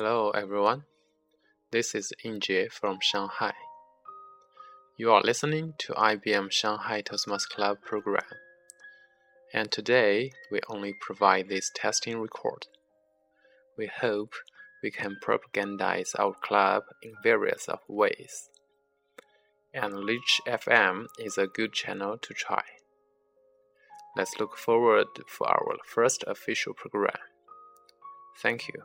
Hello, everyone. This is Injie from Shanghai. You are listening to IBM Shanghai Toastmasters Club program. And today we only provide this testing record. We hope we can propagandize our club in various of ways. And Lizhi FM is a good channel to try. Let's look forward for our first official program. Thank you.